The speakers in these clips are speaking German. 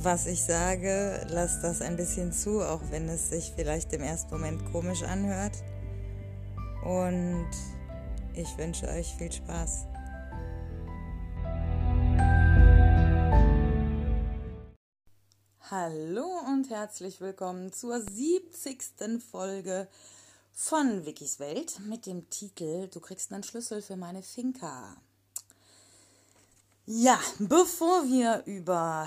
was ich sage, lasst das ein bisschen zu, auch wenn es sich vielleicht im ersten Moment komisch anhört. Und ich wünsche euch viel Spaß. Hallo und herzlich willkommen zur 70. Folge von Wikis Welt mit dem Titel Du kriegst einen Schlüssel für meine Finca. Ja, bevor wir über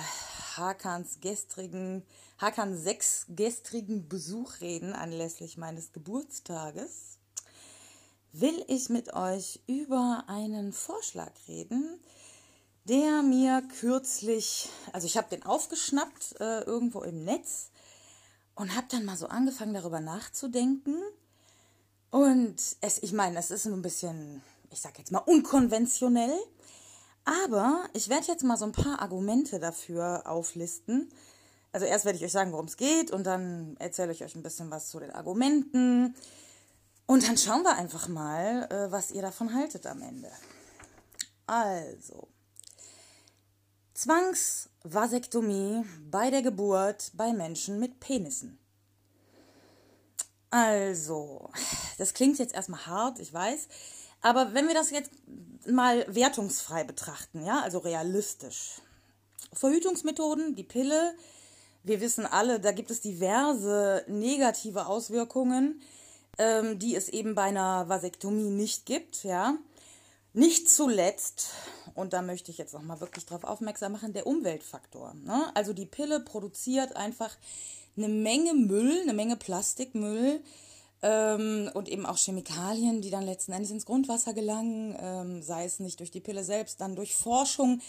Hakans gestrigen, Hakan 6 gestrigen Besuch reden anlässlich meines Geburtstages, will ich mit euch über einen Vorschlag reden, der mir kürzlich, also ich habe den aufgeschnappt äh, irgendwo im Netz und habe dann mal so angefangen darüber nachzudenken. Und es, ich meine, es ist ein bisschen, ich sag jetzt mal unkonventionell, aber ich werde jetzt mal so ein paar Argumente dafür auflisten. Also erst werde ich euch sagen, worum es geht und dann erzähle ich euch ein bisschen was zu den Argumenten. Und dann schauen wir einfach mal, äh, was ihr davon haltet am Ende. Also, Zwangsvasektomie bei der Geburt bei Menschen mit Penissen. Also, das klingt jetzt erstmal hart, ich weiß. Aber wenn wir das jetzt mal wertungsfrei betrachten, ja, also realistisch. Verhütungsmethoden, die Pille, wir wissen alle, da gibt es diverse negative Auswirkungen, ähm, die es eben bei einer Vasektomie nicht gibt, ja. Nicht zuletzt, und da möchte ich jetzt nochmal wirklich darauf aufmerksam machen, der Umweltfaktor. Ne? Also die Pille produziert einfach eine Menge Müll, eine Menge Plastikmüll, ähm, und eben auch Chemikalien, die dann letzten Endes ins Grundwasser gelangen, ähm, sei es nicht durch die Pille selbst, dann durch Forschung,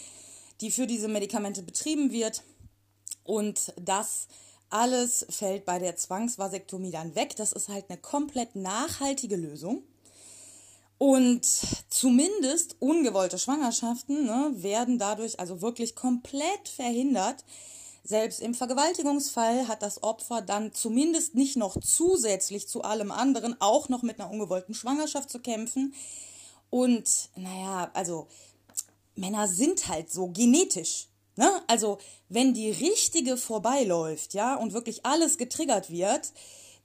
die für diese Medikamente betrieben wird. Und das alles fällt bei der Zwangsvasektomie dann weg. Das ist halt eine komplett nachhaltige Lösung. Und zumindest ungewollte Schwangerschaften ne, werden dadurch also wirklich komplett verhindert, selbst im Vergewaltigungsfall hat das Opfer dann zumindest nicht noch zusätzlich zu allem anderen auch noch mit einer ungewollten Schwangerschaft zu kämpfen. Und naja, also Männer sind halt so genetisch. Ne? Also wenn die richtige vorbeiläuft, ja, und wirklich alles getriggert wird,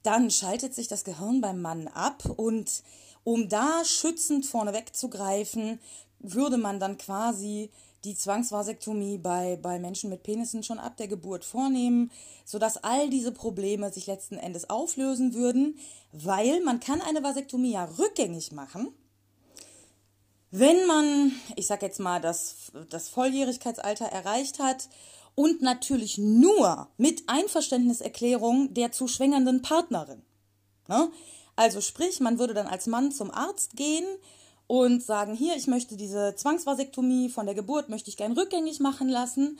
dann schaltet sich das Gehirn beim Mann ab und um da schützend vorneweg zu greifen, würde man dann quasi die Zwangsvasektomie bei, bei Menschen mit Penissen schon ab der Geburt vornehmen, sodass all diese Probleme sich letzten Endes auflösen würden, weil man kann eine Vasektomie ja rückgängig machen, wenn man, ich sag jetzt mal, das, das Volljährigkeitsalter erreicht hat und natürlich nur mit Einverständniserklärung der zu schwängernden Partnerin. Ne? Also sprich, man würde dann als Mann zum Arzt gehen und sagen, hier, ich möchte diese Zwangsvasektomie von der Geburt, möchte ich gern rückgängig machen lassen.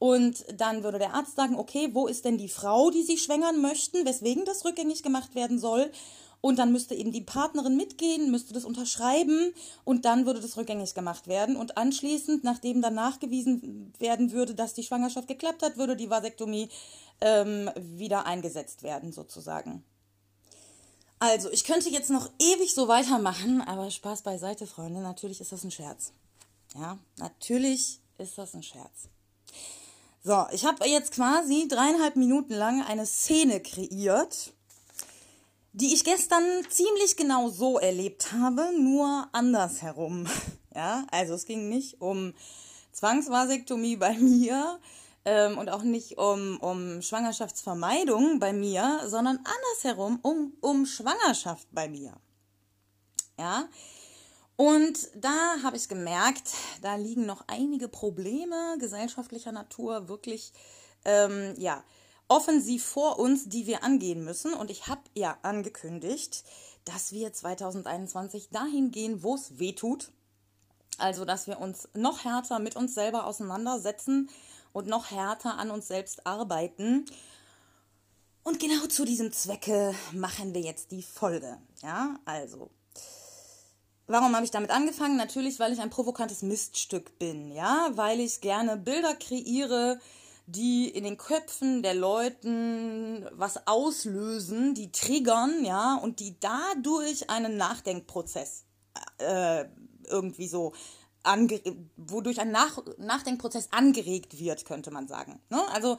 Und dann würde der Arzt sagen, okay, wo ist denn die Frau, die Sie schwängern möchten, weswegen das rückgängig gemacht werden soll? Und dann müsste eben die Partnerin mitgehen, müsste das unterschreiben und dann würde das rückgängig gemacht werden. Und anschließend, nachdem dann nachgewiesen werden würde, dass die Schwangerschaft geklappt hat, würde die Vasektomie ähm, wieder eingesetzt werden, sozusagen. Also, ich könnte jetzt noch ewig so weitermachen, aber Spaß beiseite, Freunde. Natürlich ist das ein Scherz. Ja, natürlich ist das ein Scherz. So, ich habe jetzt quasi dreieinhalb Minuten lang eine Szene kreiert, die ich gestern ziemlich genau so erlebt habe, nur andersherum. Ja, also es ging nicht um Zwangsvasektomie bei mir, ähm, und auch nicht um, um Schwangerschaftsvermeidung bei mir, sondern andersherum um, um Schwangerschaft bei mir. Ja, und da habe ich gemerkt, da liegen noch einige Probleme gesellschaftlicher Natur wirklich, ähm, ja, offensiv vor uns, die wir angehen müssen. Und ich habe ja angekündigt, dass wir 2021 dahin gehen, wo es weh tut. Also, dass wir uns noch härter mit uns selber auseinandersetzen und noch härter an uns selbst arbeiten. Und genau zu diesem Zwecke machen wir jetzt die Folge. Ja, also. Warum habe ich damit angefangen? Natürlich, weil ich ein provokantes Miststück bin, ja, weil ich gerne Bilder kreiere, die in den Köpfen der Leuten was auslösen, die triggern, ja, und die dadurch einen Nachdenkprozess äh, irgendwie so ange wodurch ein Nach Nachdenkprozess angeregt wird, könnte man sagen. Ne? Also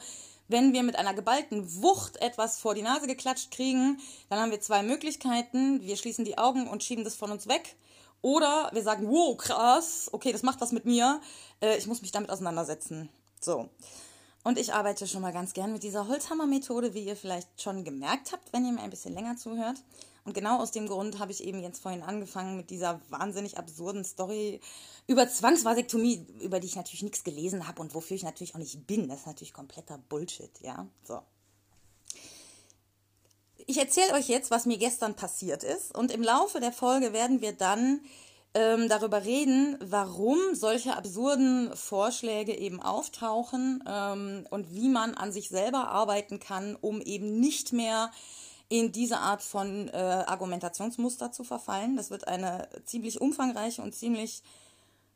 wenn wir mit einer geballten Wucht etwas vor die Nase geklatscht kriegen, dann haben wir zwei Möglichkeiten. Wir schließen die Augen und schieben das von uns weg. Oder wir sagen, wow, krass, okay, das macht was mit mir. Äh, ich muss mich damit auseinandersetzen. So. Und ich arbeite schon mal ganz gern mit dieser Holzhammer-Methode, wie ihr vielleicht schon gemerkt habt, wenn ihr mir ein bisschen länger zuhört. Und genau aus dem Grund habe ich eben jetzt vorhin angefangen mit dieser wahnsinnig absurden Story über Zwangsvasektomie, über die ich natürlich nichts gelesen habe und wofür ich natürlich auch nicht bin. Das ist natürlich kompletter Bullshit, ja. So. Ich erzähle euch jetzt, was mir gestern passiert ist. Und im Laufe der Folge werden wir dann ähm, darüber reden, warum solche absurden Vorschläge eben auftauchen ähm, und wie man an sich selber arbeiten kann, um eben nicht mehr in diese Art von äh, Argumentationsmuster zu verfallen. Das wird eine ziemlich umfangreiche und ziemlich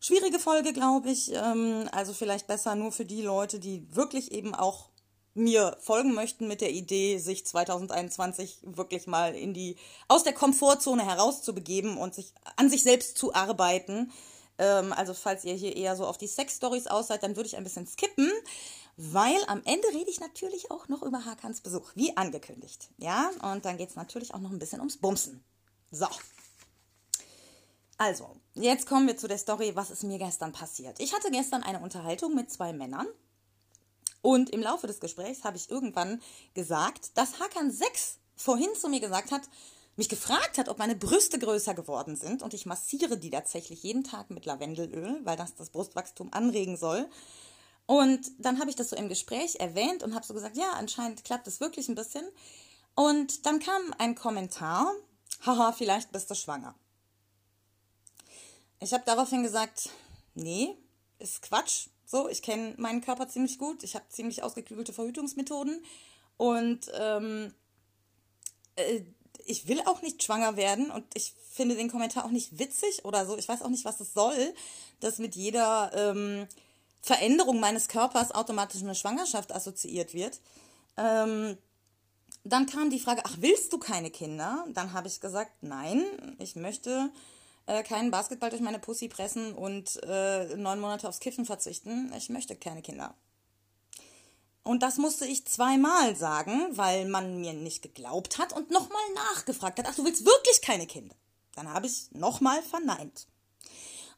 schwierige Folge, glaube ich. Ähm, also vielleicht besser nur für die Leute, die wirklich eben auch mir folgen möchten mit der Idee, sich 2021 wirklich mal in die aus der Komfortzone herauszubegeben und sich an sich selbst zu arbeiten. Ähm, also falls ihr hier eher so auf die Sex-Stories aus seid, dann würde ich ein bisschen skippen, weil am Ende rede ich natürlich auch noch über Hakans Besuch, wie angekündigt. Ja, und dann geht es natürlich auch noch ein bisschen ums Bumsen. So. Also, jetzt kommen wir zu der Story, was ist mir gestern passiert. Ich hatte gestern eine Unterhaltung mit zwei Männern und im Laufe des Gesprächs habe ich irgendwann gesagt, dass Hakan 6 vorhin zu mir gesagt hat, mich gefragt hat, ob meine Brüste größer geworden sind und ich massiere die tatsächlich jeden Tag mit Lavendelöl, weil das das Brustwachstum anregen soll. Und dann habe ich das so im Gespräch erwähnt und habe so gesagt, ja, anscheinend klappt es wirklich ein bisschen. Und dann kam ein Kommentar, haha, vielleicht bist du schwanger. Ich habe daraufhin gesagt, nee, ist Quatsch. So, ich kenne meinen Körper ziemlich gut. Ich habe ziemlich ausgeklügelte Verhütungsmethoden. Und ähm, äh, ich will auch nicht schwanger werden. Und ich finde den Kommentar auch nicht witzig oder so. Ich weiß auch nicht, was es soll, dass mit jeder ähm, Veränderung meines Körpers automatisch eine Schwangerschaft assoziiert wird. Ähm, dann kam die Frage, ach, willst du keine Kinder? Dann habe ich gesagt, nein, ich möchte äh, keinen Basketball durch meine Pussy pressen und äh, neun Monate aufs Kiffen verzichten. Ich möchte keine Kinder. Und das musste ich zweimal sagen, weil man mir nicht geglaubt hat und nochmal nachgefragt hat, ach, du willst wirklich keine Kinder? Dann habe ich nochmal verneint.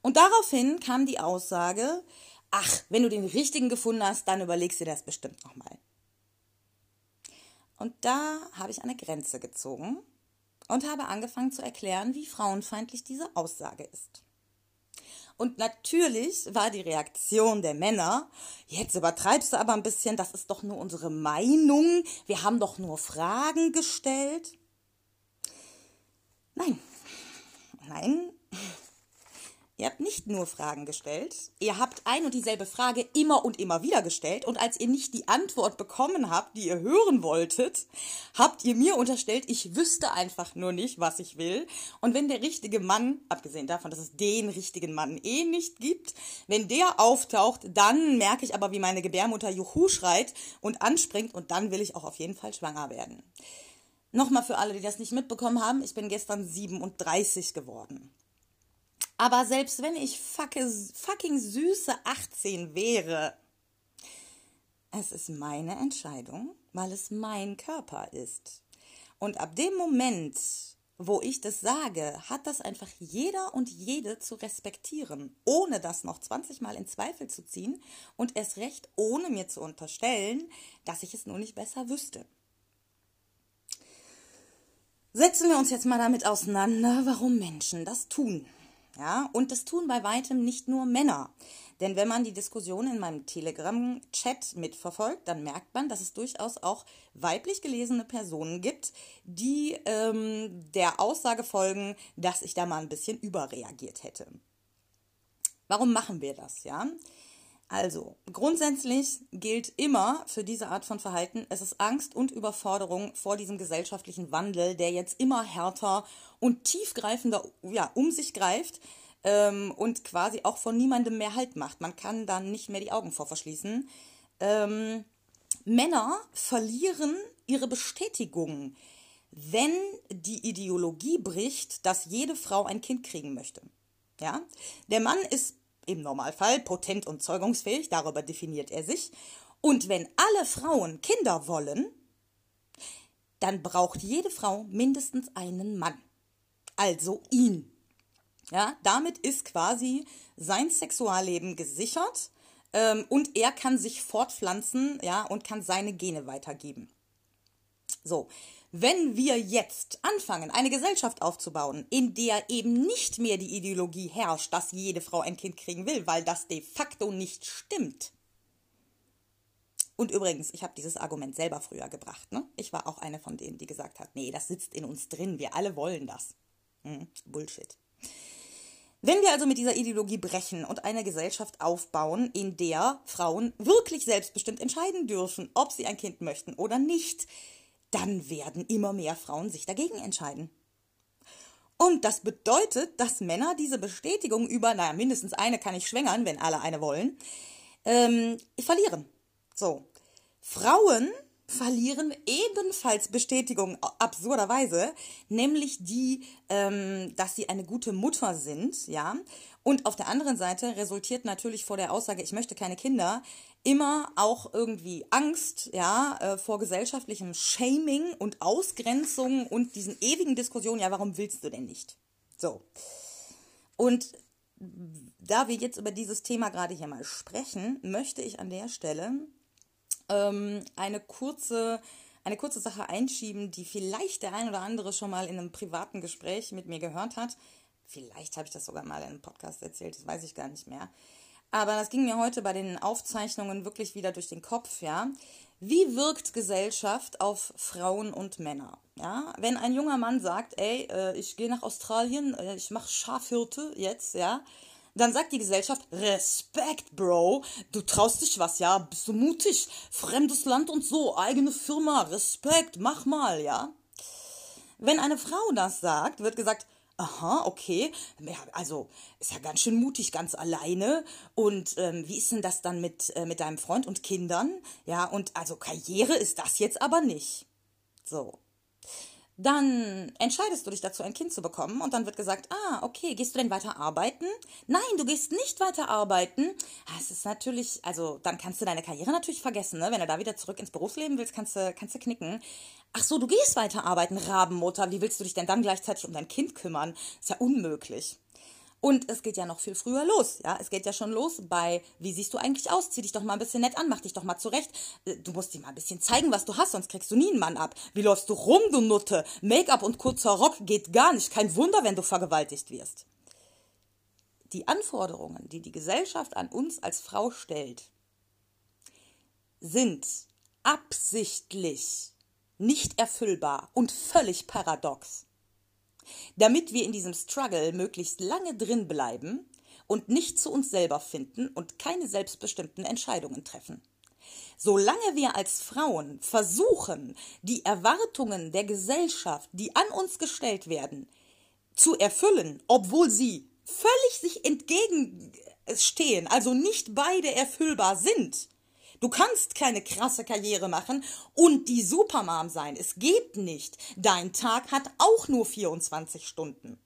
Und daraufhin kam die Aussage, ach, wenn du den richtigen gefunden hast, dann überlegst du dir das bestimmt nochmal. Und da habe ich eine Grenze gezogen und habe angefangen zu erklären, wie frauenfeindlich diese Aussage ist. Und natürlich war die Reaktion der Männer, jetzt übertreibst du aber ein bisschen, das ist doch nur unsere Meinung, wir haben doch nur Fragen gestellt. Nein, nein, Ihr habt nicht nur Fragen gestellt, ihr habt ein und dieselbe Frage immer und immer wieder gestellt und als ihr nicht die Antwort bekommen habt, die ihr hören wolltet, habt ihr mir unterstellt, ich wüsste einfach nur nicht, was ich will. Und wenn der richtige Mann, abgesehen davon, dass es den richtigen Mann eh nicht gibt, wenn der auftaucht, dann merke ich aber, wie meine Gebärmutter Juhu schreit und anspringt und dann will ich auch auf jeden Fall schwanger werden. Nochmal für alle, die das nicht mitbekommen haben, ich bin gestern 37 geworden. Aber selbst wenn ich fucking süße 18 wäre, es ist meine Entscheidung, weil es mein Körper ist. Und ab dem Moment, wo ich das sage, hat das einfach jeder und jede zu respektieren, ohne das noch 20 Mal in Zweifel zu ziehen und es recht ohne mir zu unterstellen, dass ich es nur nicht besser wüsste. Setzen wir uns jetzt mal damit auseinander, warum Menschen das tun. Ja, und das tun bei weitem nicht nur Männer. Denn wenn man die Diskussion in meinem Telegram-Chat mitverfolgt, dann merkt man, dass es durchaus auch weiblich gelesene Personen gibt, die ähm, der Aussage folgen, dass ich da mal ein bisschen überreagiert hätte. Warum machen wir das, ja? Also, grundsätzlich gilt immer für diese Art von Verhalten, es ist Angst und Überforderung vor diesem gesellschaftlichen Wandel, der jetzt immer härter und tiefgreifender ja, um sich greift ähm, und quasi auch von niemandem mehr Halt macht. Man kann dann nicht mehr die Augen vor verschließen. Ähm, Männer verlieren ihre Bestätigung, wenn die Ideologie bricht, dass jede Frau ein Kind kriegen möchte. Ja? Der Mann ist im Normalfall potent und zeugungsfähig, darüber definiert er sich. Und wenn alle Frauen Kinder wollen, dann braucht jede Frau mindestens einen Mann. Also ihn. Ja, damit ist quasi sein Sexualleben gesichert ähm, und er kann sich fortpflanzen, ja, und kann seine Gene weitergeben. So, wenn wir jetzt anfangen, eine Gesellschaft aufzubauen, in der eben nicht mehr die Ideologie herrscht, dass jede Frau ein Kind kriegen will, weil das de facto nicht stimmt. Und übrigens, ich habe dieses Argument selber früher gebracht. Ne? Ich war auch eine von denen, die gesagt hat, nee, das sitzt in uns drin, wir alle wollen das. Hm, Bullshit. Wenn wir also mit dieser Ideologie brechen und eine Gesellschaft aufbauen, in der Frauen wirklich selbstbestimmt entscheiden dürfen, ob sie ein Kind möchten oder nicht, dann werden immer mehr Frauen sich dagegen entscheiden. Und das bedeutet, dass Männer diese Bestätigung über, naja, mindestens eine kann ich schwängern, wenn alle eine wollen, ähm, verlieren. So. Frauen verlieren ebenfalls Bestätigung absurderweise, nämlich die, ähm, dass sie eine gute Mutter sind, ja. Und auf der anderen Seite resultiert natürlich vor der Aussage, ich möchte keine Kinder, immer auch irgendwie Angst, ja, äh, vor gesellschaftlichem Shaming und Ausgrenzung und diesen ewigen Diskussionen, ja, warum willst du denn nicht? So. Und da wir jetzt über dieses Thema gerade hier mal sprechen, möchte ich an der Stelle ähm, eine kurze eine kurze Sache einschieben, die vielleicht der ein oder andere schon mal in einem privaten Gespräch mit mir gehört hat. Vielleicht habe ich das sogar mal in einem Podcast erzählt, das weiß ich gar nicht mehr. Aber das ging mir heute bei den Aufzeichnungen wirklich wieder durch den Kopf, ja. Wie wirkt Gesellschaft auf Frauen und Männer? Ja, wenn ein junger Mann sagt, ey, äh, ich gehe nach Australien, äh, ich mache Schafhirte jetzt, ja, dann sagt die Gesellschaft, Respekt, Bro, du traust dich was, ja, bist du mutig, fremdes Land und so, eigene Firma, Respekt, mach mal, ja. Wenn eine Frau das sagt, wird gesagt, aha, okay, also ist ja ganz schön mutig, ganz alleine. Und ähm, wie ist denn das dann mit, äh, mit deinem Freund und Kindern? Ja, und also Karriere ist das jetzt aber nicht. So dann entscheidest du dich dazu, ein Kind zu bekommen und dann wird gesagt, ah, okay, gehst du denn weiter arbeiten? Nein, du gehst nicht weiter arbeiten. Ah, es ist natürlich, also dann kannst du deine Karriere natürlich vergessen, ne? Wenn du da wieder zurück ins Berufsleben willst, kannst du, kannst du knicken. Ach so, du gehst weiter arbeiten, Rabenmutter. Wie willst du dich denn dann gleichzeitig um dein Kind kümmern? Ist ja unmöglich. Und es geht ja noch viel früher los. Ja, es geht ja schon los bei, wie siehst du eigentlich aus? Zieh dich doch mal ein bisschen nett an, mach dich doch mal zurecht. Äh, du musst dir mal ein bisschen zeigen, was du hast, sonst kriegst du nie einen Mann ab. Wie läufst du rum, du Nutte? Make-up und kurzer Rock geht gar nicht. Kein Wunder, wenn du vergewaltigt wirst. Die Anforderungen, die die Gesellschaft an uns als Frau stellt, sind absichtlich nicht erfüllbar und völlig paradox damit wir in diesem Struggle möglichst lange drin bleiben und nicht zu uns selber finden und keine selbstbestimmten Entscheidungen treffen. Solange wir als Frauen versuchen, die Erwartungen der Gesellschaft, die an uns gestellt werden, zu erfüllen, obwohl sie völlig sich entgegenstehen, also nicht beide erfüllbar sind, Du kannst keine krasse Karriere machen und die Supermom sein. Es geht nicht. Dein Tag hat auch nur 24 Stunden.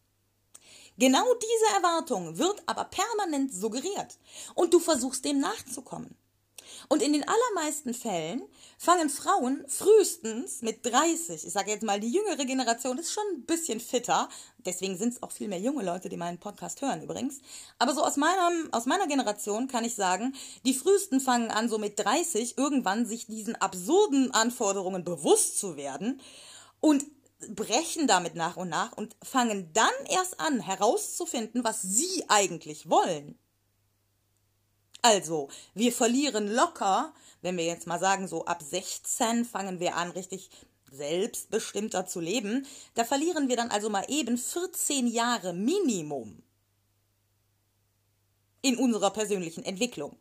Genau diese Erwartung wird aber permanent suggeriert und du versuchst dem nachzukommen. Und in den allermeisten Fällen fangen Frauen frühestens mit 30, ich sage jetzt mal, die jüngere Generation ist schon ein bisschen fitter, deswegen sind es auch viel mehr junge Leute, die meinen Podcast hören übrigens. Aber so aus, meinem, aus meiner Generation kann ich sagen, die frühesten fangen an, so mit 30 irgendwann sich diesen absurden Anforderungen bewusst zu werden und brechen damit nach und nach und fangen dann erst an herauszufinden, was sie eigentlich wollen. Also, wir verlieren locker, wenn wir jetzt mal sagen, so ab 16 fangen wir an, richtig selbstbestimmter zu leben. Da verlieren wir dann also mal eben 14 Jahre Minimum in unserer persönlichen Entwicklung.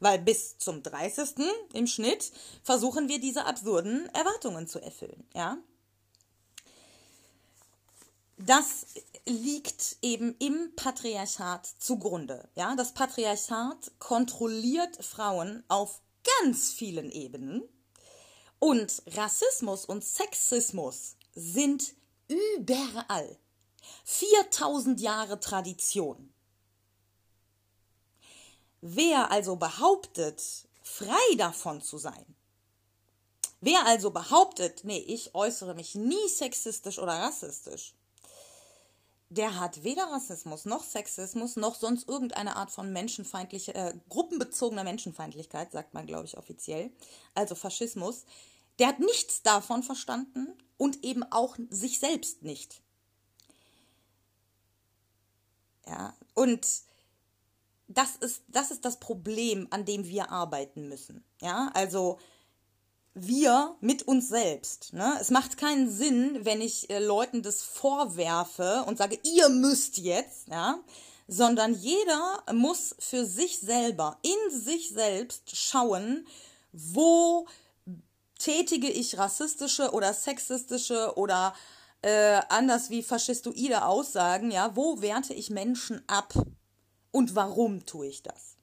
Weil bis zum 30. im Schnitt versuchen wir diese absurden Erwartungen zu erfüllen, ja? Das liegt eben im Patriarchat zugrunde. Ja, das Patriarchat kontrolliert Frauen auf ganz vielen Ebenen und Rassismus und Sexismus sind überall. 4000 Jahre Tradition. Wer also behauptet, frei davon zu sein, wer also behauptet, nee, ich äußere mich nie sexistisch oder rassistisch, der hat weder Rassismus noch Sexismus noch sonst irgendeine Art von menschenfeindlicher, äh, gruppenbezogener Menschenfeindlichkeit, sagt man, glaube ich, offiziell, also Faschismus. Der hat nichts davon verstanden und eben auch sich selbst nicht. Ja, und das ist, das ist das Problem, an dem wir arbeiten müssen. Ja, also wir mit uns selbst. Ne? Es macht keinen Sinn, wenn ich äh, Leuten das vorwerfe und sage, ihr müsst jetzt, ja, sondern jeder muss für sich selber, in sich selbst schauen, wo tätige ich rassistische oder sexistische oder äh, anders wie faschistoide Aussagen, ja, wo werte ich Menschen ab und warum tue ich das?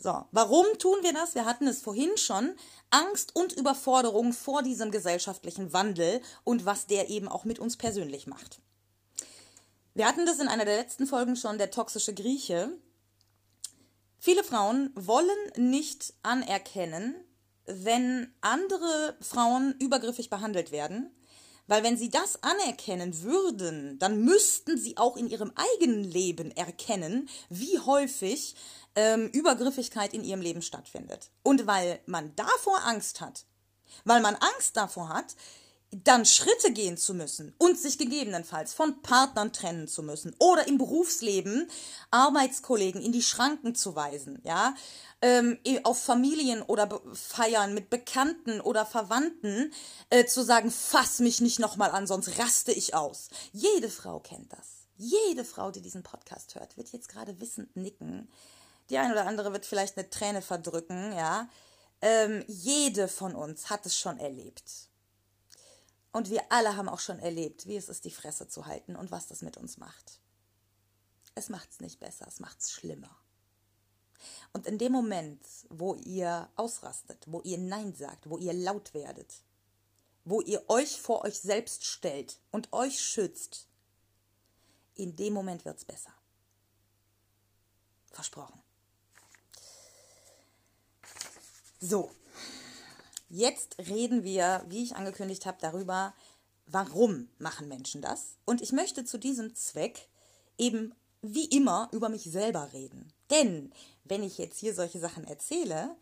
So, warum tun wir das? Wir hatten es vorhin schon. Angst und Überforderung vor diesem gesellschaftlichen Wandel und was der eben auch mit uns persönlich macht. Wir hatten das in einer der letzten Folgen schon, der toxische Grieche. Viele Frauen wollen nicht anerkennen, wenn andere Frauen übergriffig behandelt werden, weil wenn sie das anerkennen würden, dann müssten sie auch in ihrem eigenen Leben erkennen, wie häufig ähm, Übergriffigkeit in ihrem Leben stattfindet. Und weil man davor Angst hat, weil man Angst davor hat, dann Schritte gehen zu müssen und sich gegebenenfalls von Partnern trennen zu müssen oder im Berufsleben Arbeitskollegen in die Schranken zu weisen, ja, ähm, auf Familien oder Feiern mit Bekannten oder Verwandten äh, zu sagen, fass mich nicht nochmal an, sonst raste ich aus. Jede Frau kennt das. Jede Frau, die diesen Podcast hört, wird jetzt gerade wissend nicken. Die eine oder andere wird vielleicht eine Träne verdrücken, ja. Ähm, jede von uns hat es schon erlebt. Und wir alle haben auch schon erlebt, wie es ist, die Fresse zu halten und was das mit uns macht. Es macht es nicht besser, es macht es schlimmer. Und in dem Moment, wo ihr ausrastet, wo ihr Nein sagt, wo ihr laut werdet, wo ihr euch vor euch selbst stellt und euch schützt, in dem Moment wird es besser. Versprochen. So, jetzt reden wir, wie ich angekündigt habe, darüber, warum machen Menschen das. Und ich möchte zu diesem Zweck eben wie immer über mich selber reden. Denn wenn ich jetzt hier solche Sachen erzähle,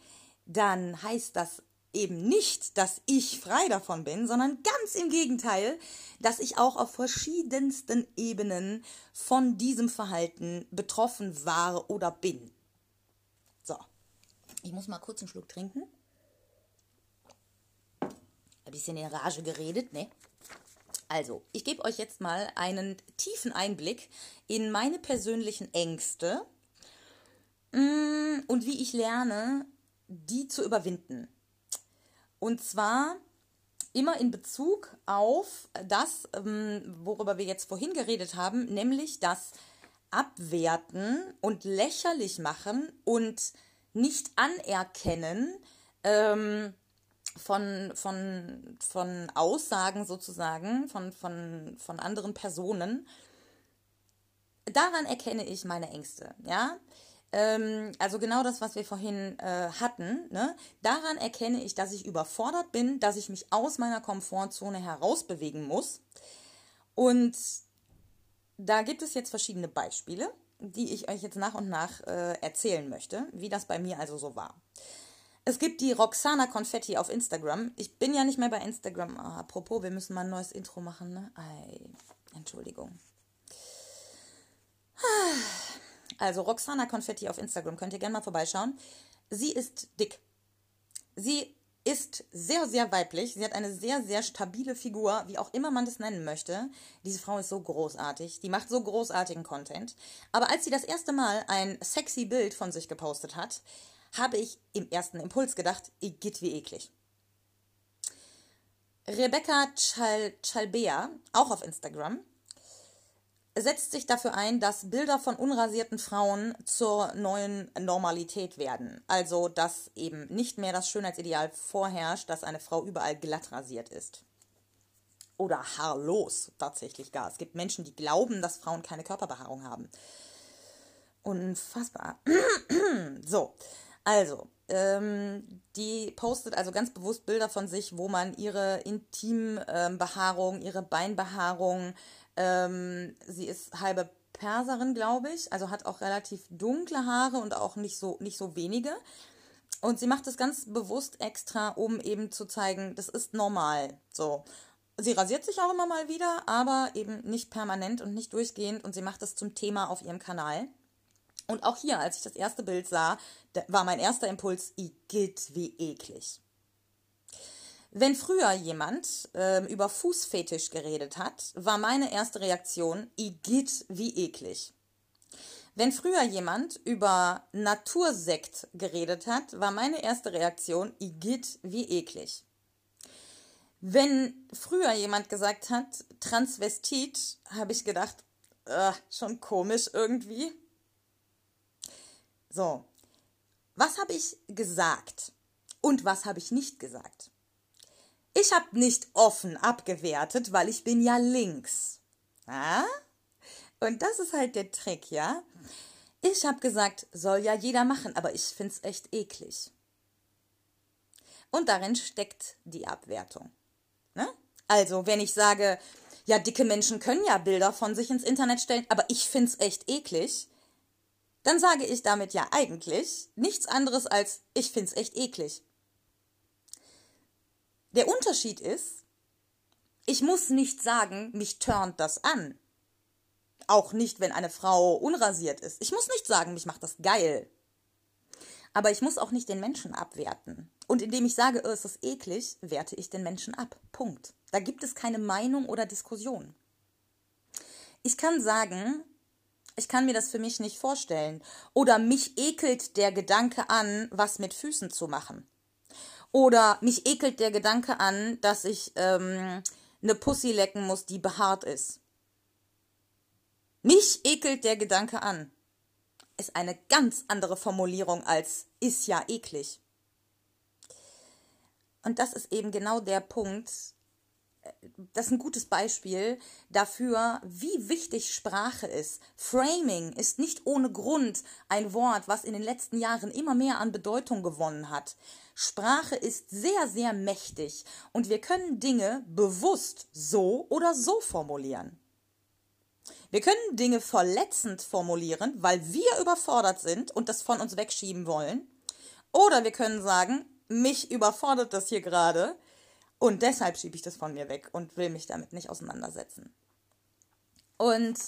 dann heißt das eben nicht, dass ich frei davon bin, sondern ganz im Gegenteil, dass ich auch auf verschiedensten Ebenen von diesem Verhalten betroffen war oder bin. Ich muss mal kurz einen Schluck trinken. Ein bisschen in Rage geredet, ne? Also, ich gebe euch jetzt mal einen tiefen Einblick in meine persönlichen Ängste mm, und wie ich lerne, die zu überwinden. Und zwar immer in Bezug auf das, ähm, worüber wir jetzt vorhin geredet haben, nämlich das Abwerten und lächerlich machen und nicht anerkennen ähm, von, von, von Aussagen sozusagen von, von, von anderen Personen, daran erkenne ich meine Ängste, ja. Ähm, also genau das, was wir vorhin äh, hatten, ne? daran erkenne ich, dass ich überfordert bin, dass ich mich aus meiner Komfortzone herausbewegen muss. Und da gibt es jetzt verschiedene Beispiele die ich euch jetzt nach und nach äh, erzählen möchte, wie das bei mir also so war. Es gibt die Roxana Confetti auf Instagram. Ich bin ja nicht mehr bei Instagram. Oh, apropos, wir müssen mal ein neues Intro machen, ne? Ei, Entschuldigung. Also Roxana Confetti auf Instagram könnt ihr gerne mal vorbeischauen. Sie ist dick. Sie ist sehr, sehr weiblich. Sie hat eine sehr, sehr stabile Figur, wie auch immer man das nennen möchte. Diese Frau ist so großartig. Die macht so großartigen Content. Aber als sie das erste Mal ein sexy Bild von sich gepostet hat, habe ich im ersten Impuls gedacht, geht wie eklig. Rebecca Chal Chalbea, auch auf Instagram, setzt sich dafür ein, dass Bilder von unrasierten Frauen zur neuen Normalität werden. Also, dass eben nicht mehr das Schönheitsideal vorherrscht, dass eine Frau überall glatt rasiert ist. Oder haarlos, tatsächlich gar. Es gibt Menschen, die glauben, dass Frauen keine Körperbehaarung haben. Unfassbar. so, also, ähm, die postet also ganz bewusst Bilder von sich, wo man ihre Intimbehaarung, ihre Beinbehaarung, ähm, sie ist halbe Perserin, glaube ich, also hat auch relativ dunkle Haare und auch nicht so, nicht so wenige. Und sie macht das ganz bewusst extra, um eben zu zeigen, das ist normal. So. Sie rasiert sich auch immer mal wieder, aber eben nicht permanent und nicht durchgehend und sie macht das zum Thema auf ihrem Kanal. Und auch hier, als ich das erste Bild sah, war mein erster Impuls, igitt, wie eklig. Wenn früher jemand äh, über Fußfetisch geredet hat, war meine erste Reaktion, igitt, wie eklig. Wenn früher jemand über Natursekt geredet hat, war meine erste Reaktion, igitt, wie eklig. Wenn früher jemand gesagt hat, Transvestit, habe ich gedacht, äh, schon komisch irgendwie. So, was habe ich gesagt und was habe ich nicht gesagt? Ich habe nicht offen abgewertet, weil ich bin ja links. Ja? Und das ist halt der Trick, ja? Ich habe gesagt, soll ja jeder machen, aber ich finde es echt eklig. Und darin steckt die Abwertung. Ne? Also, wenn ich sage, ja, dicke Menschen können ja Bilder von sich ins Internet stellen, aber ich finde es echt eklig, dann sage ich damit ja eigentlich nichts anderes als, ich finde es echt eklig. Der Unterschied ist, ich muss nicht sagen, mich turnt das an. Auch nicht, wenn eine Frau unrasiert ist. Ich muss nicht sagen, mich macht das geil. Aber ich muss auch nicht den Menschen abwerten. Und indem ich sage, oh, ist eklig, werte ich den Menschen ab. Punkt. Da gibt es keine Meinung oder Diskussion. Ich kann sagen, ich kann mir das für mich nicht vorstellen. Oder mich ekelt der Gedanke an, was mit Füßen zu machen. Oder mich ekelt der Gedanke an, dass ich ähm, eine Pussy lecken muss, die behaart ist. Mich ekelt der Gedanke an. Ist eine ganz andere Formulierung als ist ja eklig. Und das ist eben genau der Punkt, das ist ein gutes Beispiel dafür, wie wichtig Sprache ist. Framing ist nicht ohne Grund ein Wort, was in den letzten Jahren immer mehr an Bedeutung gewonnen hat. Sprache ist sehr, sehr mächtig und wir können Dinge bewusst so oder so formulieren. Wir können Dinge verletzend formulieren, weil wir überfordert sind und das von uns wegschieben wollen. Oder wir können sagen, mich überfordert das hier gerade und deshalb schiebe ich das von mir weg und will mich damit nicht auseinandersetzen. Und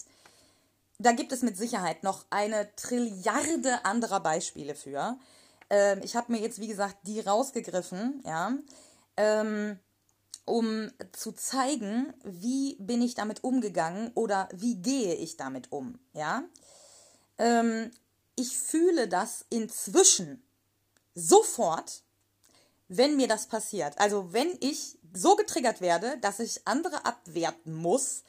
da gibt es mit Sicherheit noch eine Trilliarde anderer Beispiele für. Ähm, ich habe mir jetzt, wie gesagt, die rausgegriffen, ja, ähm, um zu zeigen, wie bin ich damit umgegangen oder wie gehe ich damit um, ja. Ähm, ich fühle das inzwischen sofort, wenn mir das passiert, also wenn ich so getriggert werde, dass ich andere abwerten muss,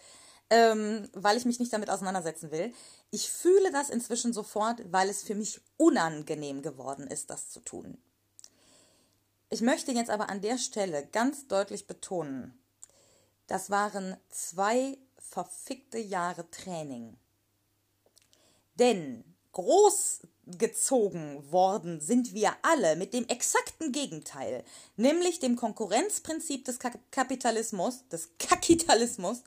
ähm, weil ich mich nicht damit auseinandersetzen will, ich fühle das inzwischen sofort, weil es für mich unangenehm geworden ist, das zu tun. Ich möchte jetzt aber an der Stelle ganz deutlich betonen, das waren zwei verfickte Jahre Training. Denn groß gezogen worden sind wir alle mit dem exakten Gegenteil, nämlich dem Konkurrenzprinzip des Kapitalismus, des Kapitalismus.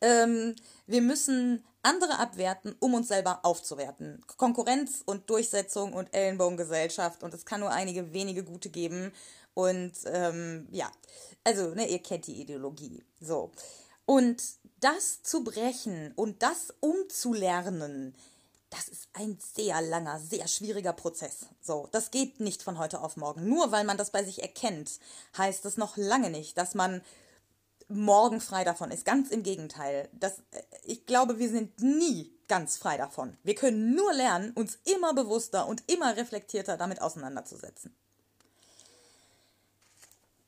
Ähm, wir müssen andere abwerten, um uns selber aufzuwerten. Konkurrenz und Durchsetzung und Ellenbogengesellschaft und es kann nur einige wenige gute geben. Und ähm, ja, also, ne, ihr kennt die Ideologie. So. Und das zu brechen und das umzulernen, das ist ein sehr langer, sehr schwieriger Prozess. So, das geht nicht von heute auf morgen. Nur weil man das bei sich erkennt, heißt es noch lange nicht, dass man morgen frei davon ist. Ganz im Gegenteil. Das, äh, ich glaube, wir sind nie ganz frei davon. Wir können nur lernen, uns immer bewusster und immer reflektierter damit auseinanderzusetzen.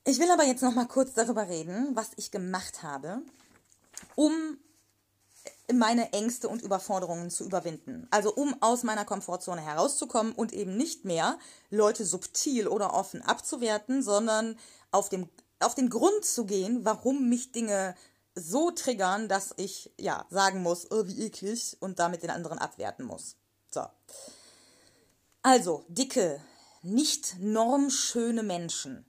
Ich will aber jetzt noch mal kurz darüber reden, was ich gemacht habe, um meine Ängste und Überforderungen zu überwinden. Also um aus meiner Komfortzone herauszukommen und eben nicht mehr Leute subtil oder offen abzuwerten, sondern auf, dem, auf den Grund zu gehen, warum mich Dinge so triggern, dass ich ja sagen muss, oh, wie eklig und damit den anderen abwerten muss. So. Also, dicke, nicht normschöne Menschen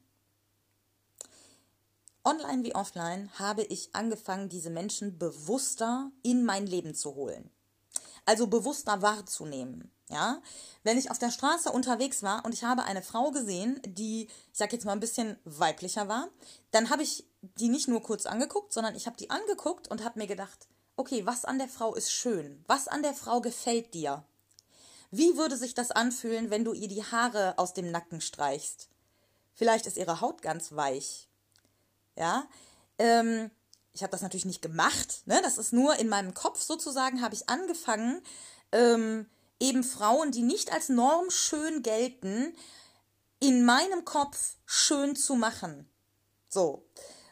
online wie offline, habe ich angefangen, diese Menschen bewusster in mein Leben zu holen. Also bewusster wahrzunehmen. Ja, wenn ich auf der Straße unterwegs war und ich habe eine Frau gesehen, die, ich sag jetzt mal ein bisschen weiblicher war, dann habe ich die nicht nur kurz angeguckt, sondern ich habe die angeguckt und habe mir gedacht, okay, was an der Frau ist schön? Was an der Frau gefällt dir? Wie würde sich das anfühlen, wenn du ihr die Haare aus dem Nacken streichst? Vielleicht ist ihre Haut ganz weich ja. Ähm, ich habe das natürlich nicht gemacht, ne? das ist nur in meinem Kopf sozusagen, habe ich angefangen, ähm, eben Frauen, die nicht als Norm schön gelten, in meinem Kopf schön zu machen. So.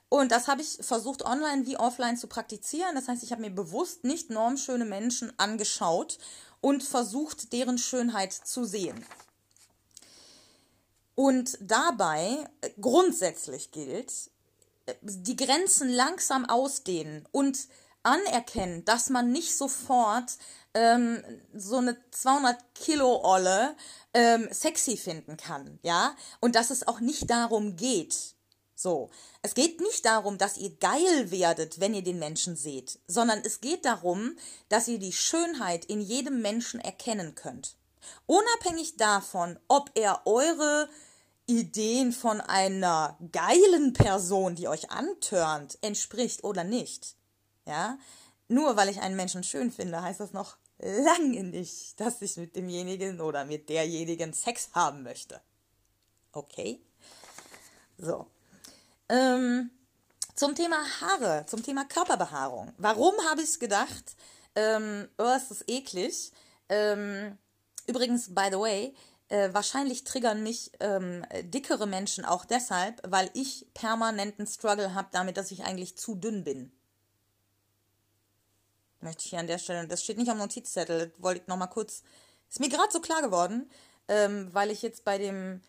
Und das habe ich versucht online wie offline zu praktizieren. Das heißt, ich habe mir bewusst nicht normschöne Menschen angeschaut und versucht, deren Schönheit zu sehen. Und dabei äh, grundsätzlich gilt, die Grenzen langsam ausdehnen und anerkennen, dass man nicht sofort ähm, so eine 200 Kilo Olle ähm, sexy finden kann, ja, und dass es auch nicht darum geht. So, es geht nicht darum, dass ihr geil werdet, wenn ihr den Menschen seht, sondern es geht darum, dass ihr die Schönheit in jedem Menschen erkennen könnt. Unabhängig davon, ob er eure Ideen von einer geilen Person, die euch antörnt, entspricht oder nicht. Ja? Nur weil ich einen Menschen schön finde, heißt das noch lange nicht, dass ich mit demjenigen oder mit derjenigen Sex haben möchte. Okay? So. Ähm, zum Thema Haare, zum Thema Körperbehaarung. Warum habe ich gedacht, ähm, oh, ist das eklig? Ähm, übrigens, by the way, äh, wahrscheinlich triggern mich ähm, dickere Menschen auch deshalb, weil ich permanenten Struggle habe damit, dass ich eigentlich zu dünn bin. Möchte ich hier an der Stelle, das steht nicht am Notizzettel, wollte ich nochmal kurz, ist mir gerade so klar geworden, ähm, weil ich jetzt bei dem,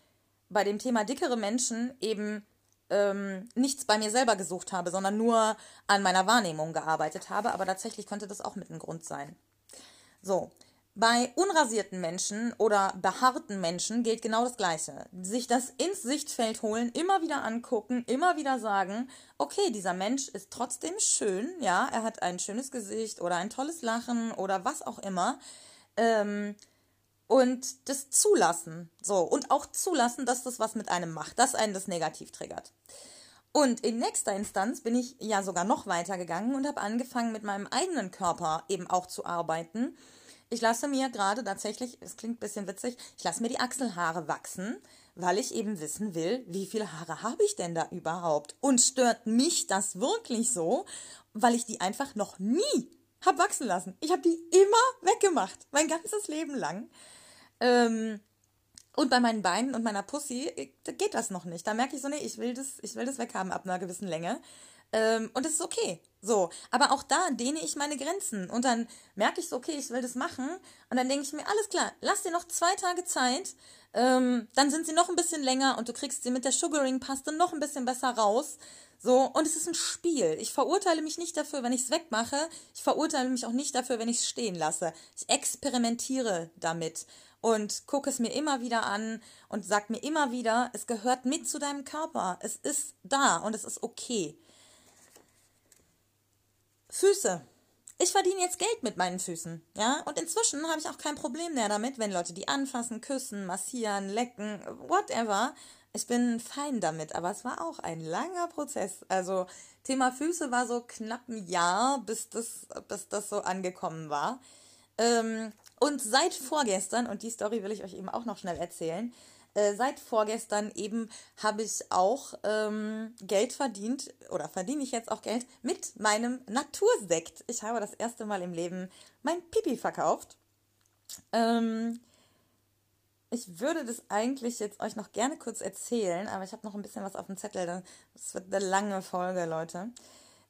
bei dem Thema dickere Menschen eben ähm, nichts bei mir selber gesucht habe, sondern nur an meiner Wahrnehmung gearbeitet habe, aber tatsächlich könnte das auch mit ein Grund sein. So, bei unrasierten Menschen oder behaarten Menschen gilt genau das Gleiche. Sich das ins Sichtfeld holen, immer wieder angucken, immer wieder sagen, okay, dieser Mensch ist trotzdem schön, ja, er hat ein schönes Gesicht oder ein tolles Lachen oder was auch immer. Ähm, und das zulassen. So. Und auch zulassen, dass das was mit einem macht, dass einen das negativ triggert. Und in nächster Instanz bin ich ja sogar noch weiter gegangen und habe angefangen, mit meinem eigenen Körper eben auch zu arbeiten ich lasse mir gerade tatsächlich, es klingt ein bisschen witzig, ich lasse mir die Achselhaare wachsen, weil ich eben wissen will, wie viele Haare habe ich denn da überhaupt? Und stört mich das wirklich so, weil ich die einfach noch nie habe wachsen lassen. Ich habe die immer weggemacht, mein ganzes Leben lang. Ähm, und bei meinen Beinen und meiner Pussy äh, geht das noch nicht. Da merke ich so, nee, ich will das, ich will das weghaben ab einer gewissen Länge. Ähm, und das ist okay. So. Aber auch da dehne ich meine Grenzen. Und dann merke ich so, okay, ich will das machen. Und dann denke ich mir, alles klar, lass dir noch zwei Tage Zeit. Ähm, dann sind sie noch ein bisschen länger und du kriegst sie mit der Sugaring-Paste noch ein bisschen besser raus. So, und es ist ein Spiel. Ich verurteile mich nicht dafür, wenn ich es wegmache. Ich verurteile mich auch nicht dafür, wenn ich es stehen lasse. Ich experimentiere damit und gucke es mir immer wieder an und sag mir immer wieder, es gehört mit zu deinem Körper. Es ist da und es ist okay. Füße. Ich verdiene jetzt Geld mit meinen Füßen, ja, und inzwischen habe ich auch kein Problem mehr damit, wenn Leute die anfassen, küssen, massieren, lecken, whatever. Ich bin fein damit, aber es war auch ein langer Prozess. Also Thema Füße war so knapp ein Jahr, bis das, bis das so angekommen war. Ähm, und seit vorgestern, und die Story will ich euch eben auch noch schnell erzählen, äh, seit vorgestern eben habe ich auch ähm, Geld verdient oder verdiene ich jetzt auch Geld mit meinem Natursekt. Ich habe das erste Mal im Leben mein Pipi verkauft. Ähm, ich würde das eigentlich jetzt euch noch gerne kurz erzählen, aber ich habe noch ein bisschen was auf dem Zettel. Das wird eine lange Folge, Leute.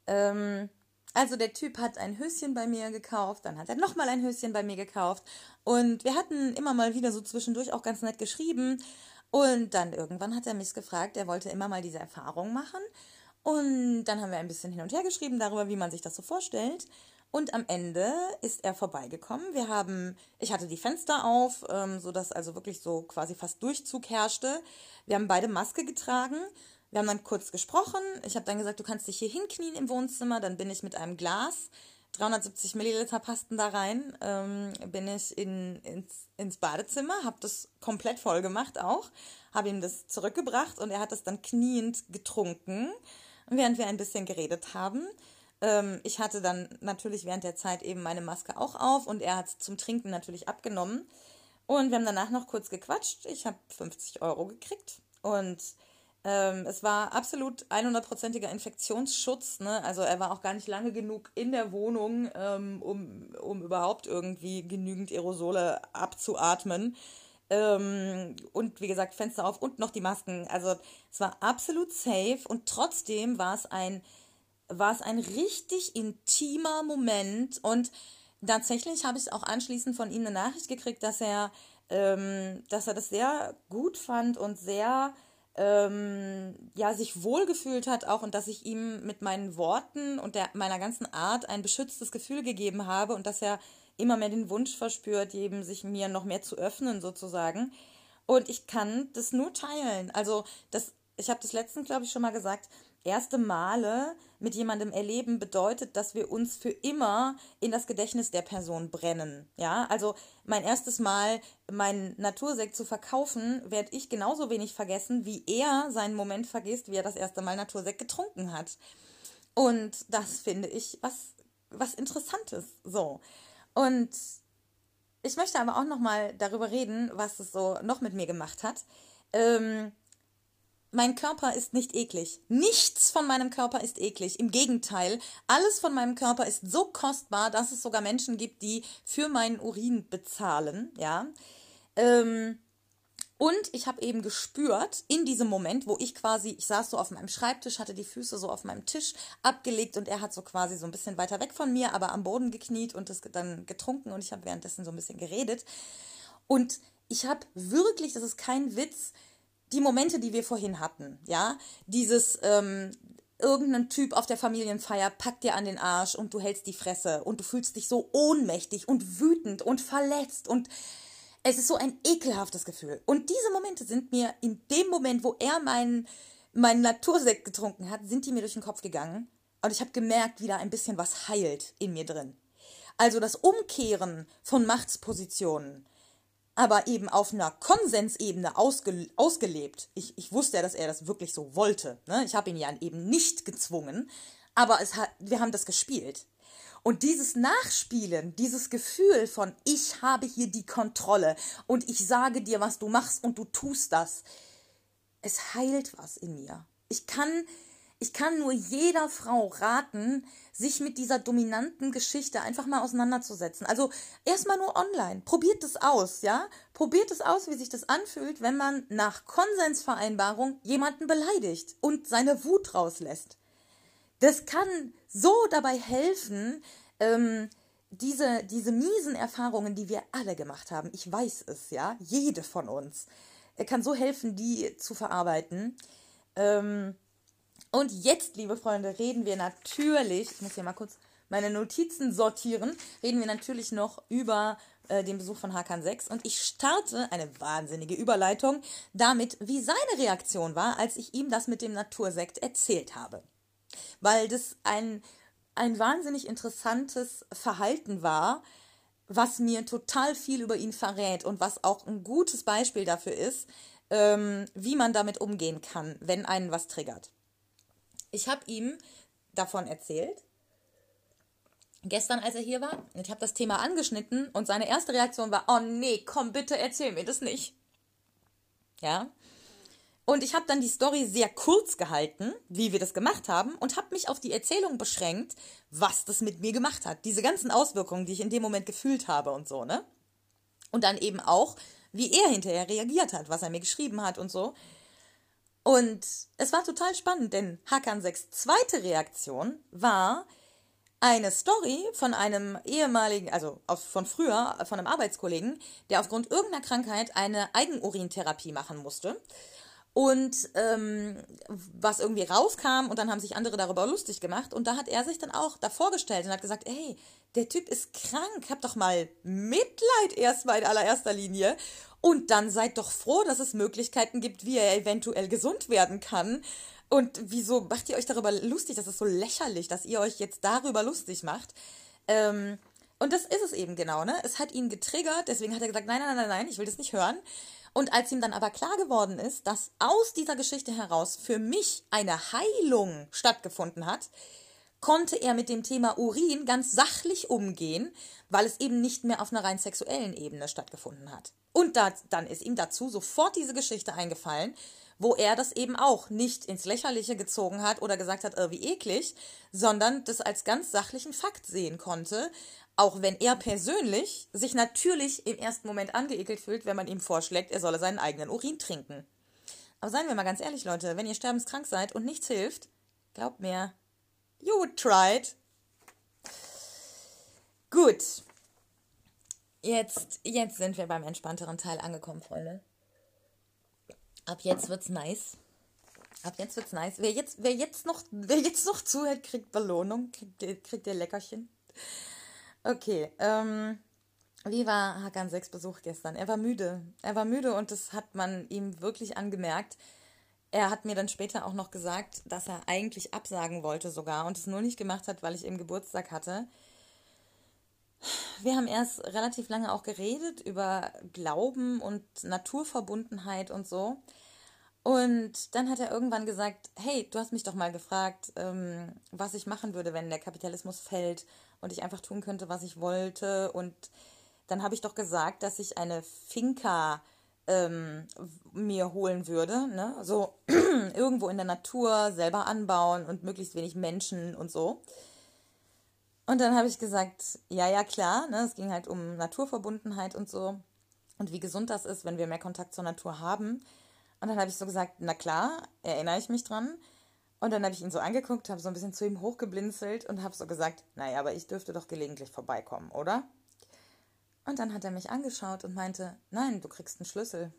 Ähm, also der Typ hat ein Höschen bei mir gekauft, dann hat er nochmal ein Höschen bei mir gekauft. Und wir hatten immer mal wieder so zwischendurch auch ganz nett geschrieben. Und dann irgendwann hat er mich gefragt, er wollte immer mal diese Erfahrung machen. Und dann haben wir ein bisschen hin und her geschrieben darüber, wie man sich das so vorstellt. Und am Ende ist er vorbeigekommen. Wir haben, ich hatte die Fenster auf, ähm, sodass also wirklich so quasi fast Durchzug herrschte. Wir haben beide Maske getragen wir haben dann kurz gesprochen. Ich habe dann gesagt, du kannst dich hier hinknien im Wohnzimmer. Dann bin ich mit einem Glas, 370 Milliliter passten da rein, ähm, bin ich in, ins, ins Badezimmer, habe das komplett voll gemacht auch, habe ihm das zurückgebracht und er hat das dann kniend getrunken, während wir ein bisschen geredet haben. Ähm, ich hatte dann natürlich während der Zeit eben meine Maske auch auf und er hat es zum Trinken natürlich abgenommen. Und wir haben danach noch kurz gequatscht. Ich habe 50 Euro gekriegt und ähm, es war absolut 100%iger Infektionsschutz. Ne? Also er war auch gar nicht lange genug in der Wohnung, ähm, um, um überhaupt irgendwie genügend Aerosole abzuatmen. Ähm, und wie gesagt, Fenster auf und noch die Masken. Also es war absolut safe und trotzdem war es ein, war es ein richtig intimer Moment. Und tatsächlich habe ich auch anschließend von ihm eine Nachricht gekriegt, dass er, ähm, dass er das sehr gut fand und sehr ähm, ja, sich wohlgefühlt hat auch und dass ich ihm mit meinen Worten und der, meiner ganzen Art ein beschütztes Gefühl gegeben habe und dass er immer mehr den Wunsch verspürt, eben sich mir noch mehr zu öffnen sozusagen. Und ich kann das nur teilen. Also das, ich habe das letztens, glaube ich, schon mal gesagt, erste Male mit jemandem erleben bedeutet, dass wir uns für immer in das Gedächtnis der Person brennen. Ja, also mein erstes Mal meinen Natursekt zu verkaufen, werde ich genauso wenig vergessen, wie er seinen Moment vergisst, wie er das erste Mal Natursekt getrunken hat. Und das finde ich was, was Interessantes. So. Und ich möchte aber auch noch mal darüber reden, was es so noch mit mir gemacht hat. Ähm, mein Körper ist nicht eklig. Nichts von meinem Körper ist eklig. Im Gegenteil, alles von meinem Körper ist so kostbar, dass es sogar Menschen gibt, die für meinen Urin bezahlen. Ja. Ähm, und ich habe eben gespürt, in diesem Moment, wo ich quasi, ich saß so auf meinem Schreibtisch, hatte die Füße so auf meinem Tisch abgelegt und er hat so quasi so ein bisschen weiter weg von mir, aber am Boden gekniet und das dann getrunken und ich habe währenddessen so ein bisschen geredet. Und ich habe wirklich, das ist kein Witz, die Momente, die wir vorhin hatten, ja, dieses ähm, irgendein Typ auf der Familienfeier packt dir an den Arsch und du hältst die Fresse und du fühlst dich so ohnmächtig und wütend und verletzt und es ist so ein ekelhaftes Gefühl. Und diese Momente sind mir in dem Moment, wo er meinen mein Natursekt getrunken hat, sind die mir durch den Kopf gegangen und ich habe gemerkt, wie da ein bisschen was heilt in mir drin. Also das Umkehren von Machtspositionen, aber eben auf einer Konsensebene ausge, ausgelebt. Ich, ich wusste ja, dass er das wirklich so wollte. Ne? Ich habe ihn ja eben nicht gezwungen, aber es hat, wir haben das gespielt. Und dieses Nachspielen, dieses Gefühl von, ich habe hier die Kontrolle und ich sage dir, was du machst und du tust das, es heilt was in mir. Ich kann ich kann nur jeder Frau raten, sich mit dieser dominanten Geschichte einfach mal auseinanderzusetzen. Also erstmal nur online. Probiert es aus, ja? Probiert es aus, wie sich das anfühlt, wenn man nach Konsensvereinbarung jemanden beleidigt und seine Wut rauslässt. Das kann so dabei helfen, ähm, diese, diese miesen Erfahrungen, die wir alle gemacht haben, ich weiß es, ja, jede von uns, kann so helfen, die zu verarbeiten. Ähm, und jetzt, liebe Freunde, reden wir natürlich, ich muss hier mal kurz meine Notizen sortieren, reden wir natürlich noch über äh, den Besuch von Hakan 6 und ich starte eine wahnsinnige Überleitung damit, wie seine Reaktion war, als ich ihm das mit dem Natursekt erzählt habe. Weil das ein, ein wahnsinnig interessantes Verhalten war, was mir total viel über ihn verrät und was auch ein gutes Beispiel dafür ist, ähm, wie man damit umgehen kann, wenn einen was triggert. Ich habe ihm davon erzählt gestern, als er hier war, ich habe das Thema angeschnitten und seine erste Reaktion war, oh nee, komm bitte, erzähl mir das nicht. Ja. Und ich habe dann die Story sehr kurz gehalten, wie wir das gemacht haben, und habe mich auf die Erzählung beschränkt, was das mit mir gemacht hat. Diese ganzen Auswirkungen, die ich in dem Moment gefühlt habe und so, ne? Und dann eben auch, wie er hinterher reagiert hat, was er mir geschrieben hat und so. Und es war total spannend, denn Hakan 6 zweite Reaktion war eine Story von einem ehemaligen, also von früher, von einem Arbeitskollegen, der aufgrund irgendeiner Krankheit eine Eigenurintherapie machen musste. Und ähm, was irgendwie rauskam und dann haben sich andere darüber lustig gemacht. Und da hat er sich dann auch davor gestellt und hat gesagt, ey, der Typ ist krank, hab doch mal Mitleid erstmal in allererster Linie und dann seid doch froh, dass es Möglichkeiten gibt, wie er eventuell gesund werden kann. Und wieso macht ihr euch darüber lustig? Das ist so lächerlich, dass ihr euch jetzt darüber lustig macht. Ähm, und das ist es eben genau, ne? Es hat ihn getriggert, deswegen hat er gesagt, nein, nein, nein, nein, ich will das nicht hören. Und als ihm dann aber klar geworden ist, dass aus dieser Geschichte heraus für mich eine Heilung stattgefunden hat, konnte er mit dem Thema Urin ganz sachlich umgehen, weil es eben nicht mehr auf einer rein sexuellen Ebene stattgefunden hat. Und da, dann ist ihm dazu sofort diese Geschichte eingefallen, wo er das eben auch nicht ins Lächerliche gezogen hat oder gesagt hat, äh, wie eklig, sondern das als ganz sachlichen Fakt sehen konnte, auch wenn er persönlich sich natürlich im ersten Moment angeekelt fühlt, wenn man ihm vorschlägt, er solle seinen eigenen Urin trinken. Aber seien wir mal ganz ehrlich, Leute, wenn ihr sterbenskrank seid und nichts hilft, glaubt mir, you tried. Gut. Jetzt, jetzt sind wir beim entspannteren Teil angekommen, Freunde. Ab jetzt wird's nice. Ab jetzt wird's nice. Wer jetzt, wer jetzt noch, wer jetzt noch zuhört, kriegt Belohnung, kriegt, kriegt ihr Leckerchen. Okay, ähm, wie war Hakan 6 Besuch gestern? Er war müde. Er war müde und das hat man ihm wirklich angemerkt. Er hat mir dann später auch noch gesagt, dass er eigentlich absagen wollte sogar und es nur nicht gemacht hat, weil ich eben Geburtstag hatte. Wir haben erst relativ lange auch geredet über Glauben und Naturverbundenheit und so. Und dann hat er irgendwann gesagt, hey, du hast mich doch mal gefragt, ähm, was ich machen würde, wenn der Kapitalismus fällt und ich einfach tun könnte, was ich wollte. Und dann habe ich doch gesagt, dass ich eine Finca ähm, mir holen würde, ne? so irgendwo in der Natur selber anbauen und möglichst wenig Menschen und so. Und dann habe ich gesagt, ja, ja, klar, ne? es ging halt um Naturverbundenheit und so und wie gesund das ist, wenn wir mehr Kontakt zur Natur haben. Und dann habe ich so gesagt, na klar, erinnere ich mich dran. Und dann habe ich ihn so angeguckt, habe so ein bisschen zu ihm hochgeblinzelt und habe so gesagt, naja, aber ich dürfte doch gelegentlich vorbeikommen, oder? Und dann hat er mich angeschaut und meinte, nein, du kriegst einen Schlüssel.